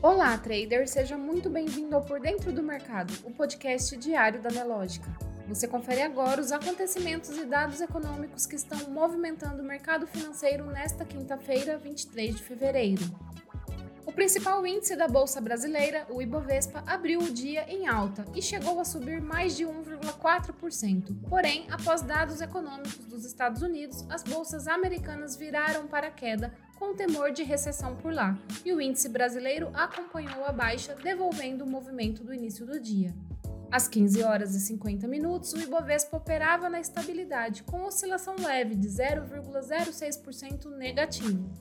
Olá, trader! Seja muito bem-vindo ao Por Dentro do Mercado, o podcast diário da Nelógica. Você confere agora os acontecimentos e dados econômicos que estão movimentando o mercado financeiro nesta quinta-feira, 23 de fevereiro. O principal índice da Bolsa Brasileira, o Ibovespa, abriu o dia em alta e chegou a subir mais de 1,4%. Porém, após dados econômicos dos Estados Unidos, as bolsas americanas viraram para a queda com temor de recessão por lá, e o índice brasileiro acompanhou a baixa, devolvendo o movimento do início do dia. Às 15 horas e 50 minutos, o Ibovespa operava na estabilidade, com oscilação leve de 0,06% negativo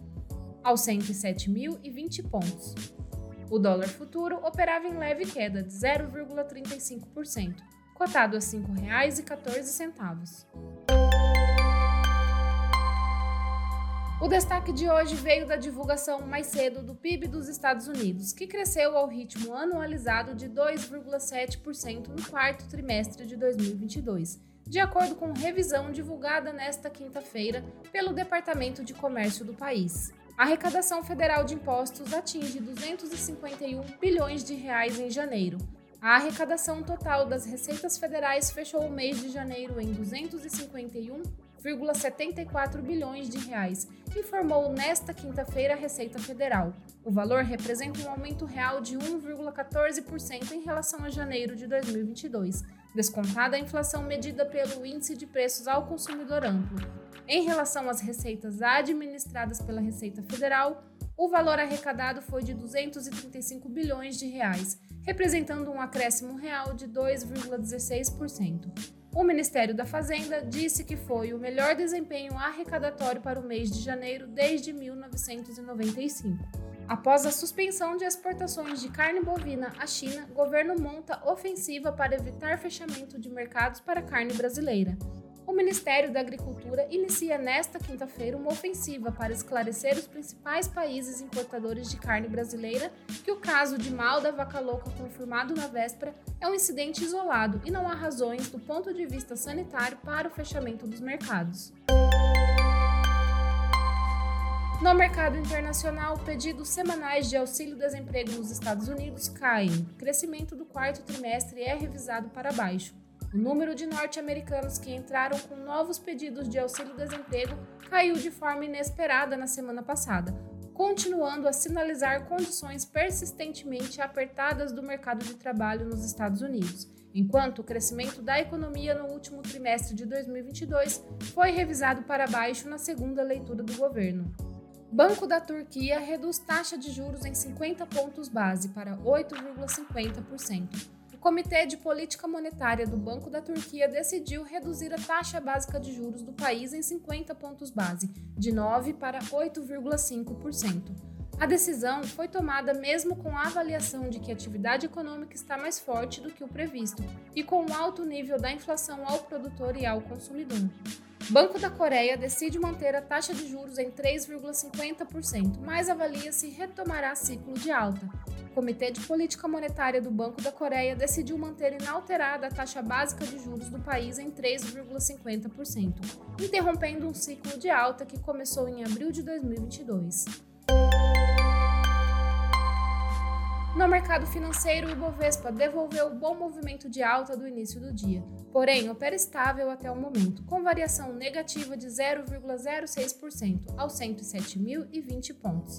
aos 107.020 pontos. O dólar futuro operava em leve queda de 0,35%, cotado a R$ 5,14. O destaque de hoje veio da divulgação mais cedo do PIB dos Estados Unidos, que cresceu ao ritmo anualizado de 2,7% no quarto trimestre de 2022, de acordo com revisão divulgada nesta quinta-feira pelo Departamento de Comércio do país. A arrecadação federal de impostos atinge 251 bilhões de reais em janeiro. A arrecadação total das receitas federais fechou o mês de janeiro em 251,74 bilhões de reais, informou nesta quinta-feira a Receita Federal. O valor representa um aumento real de 1,14% em relação a janeiro de 2022, descontada a inflação medida pelo Índice de Preços ao Consumidor Amplo, em relação às receitas administradas pela Receita Federal, o valor arrecadado foi de 235 bilhões de reais, representando um acréscimo real de 2,16%. O Ministério da Fazenda disse que foi o melhor desempenho arrecadatório para o mês de janeiro desde 1995. Após a suspensão de exportações de carne bovina à China, governo monta ofensiva para evitar fechamento de mercados para carne brasileira o Ministério da Agricultura inicia nesta quinta-feira uma ofensiva para esclarecer os principais países importadores de carne brasileira que o caso de mal da vaca louca confirmado na véspera é um incidente isolado e não há razões do ponto de vista sanitário para o fechamento dos mercados. No mercado internacional, pedidos semanais de auxílio-desemprego nos Estados Unidos caem. O crescimento do quarto trimestre é revisado para baixo. O número de norte-americanos que entraram com novos pedidos de auxílio-desemprego caiu de forma inesperada na semana passada, continuando a sinalizar condições persistentemente apertadas do mercado de trabalho nos Estados Unidos, enquanto o crescimento da economia no último trimestre de 2022 foi revisado para baixo na segunda leitura do governo. Banco da Turquia reduz taxa de juros em 50 pontos base para 8,50%. O Comitê de Política Monetária do Banco da Turquia decidiu reduzir a taxa básica de juros do país em 50 pontos base, de 9 para 8,5%. A decisão foi tomada mesmo com a avaliação de que a atividade econômica está mais forte do que o previsto e com o alto nível da inflação ao produtor e ao consumidor. Banco da Coreia decide manter a taxa de juros em 3,50%, mas avalia se retomará ciclo de alta, Comitê de Política Monetária do Banco da Coreia decidiu manter inalterada a taxa básica de juros do país em 3,50%, interrompendo um ciclo de alta que começou em abril de 2022. No mercado financeiro, o Ibovespa devolveu o bom movimento de alta do início do dia, porém opera estável até o momento, com variação negativa de 0,06% aos 107.020 pontos.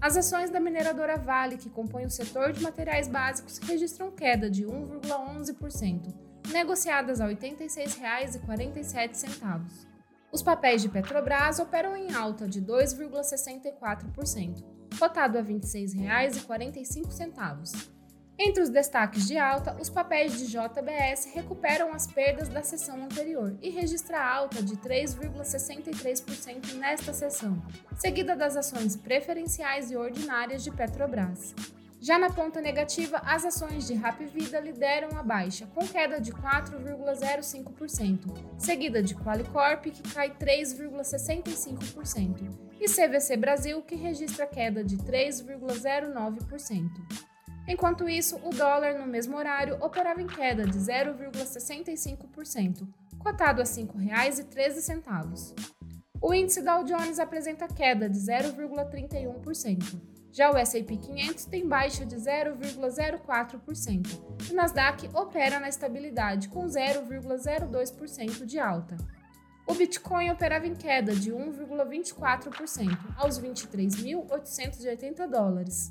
As ações da mineradora Vale, que compõem o setor de materiais básicos, registram queda de 1,11%, negociadas a R$ 86,47. Os papéis de Petrobras operam em alta de 2,64%, cotado a R$ 26,45. Entre os destaques de alta, os papéis de JBS recuperam as perdas da sessão anterior e registra alta de 3,63% nesta sessão, seguida das ações preferenciais e ordinárias de Petrobras. Já na ponta negativa, as ações de Rapvida lideram a baixa, com queda de 4,05%, seguida de Qualicorp, que cai 3,65%, e CVC Brasil, que registra queda de 3,09%. Enquanto isso, o dólar no mesmo horário operava em queda de 0,65%, cotado a R$ 5,13. O índice Dow Jones apresenta queda de 0,31%. Já o S&P 500 tem baixa de 0,04%. O Nasdaq opera na estabilidade com 0,02% de alta. O Bitcoin operava em queda de 1,24% aos 23.880 dólares.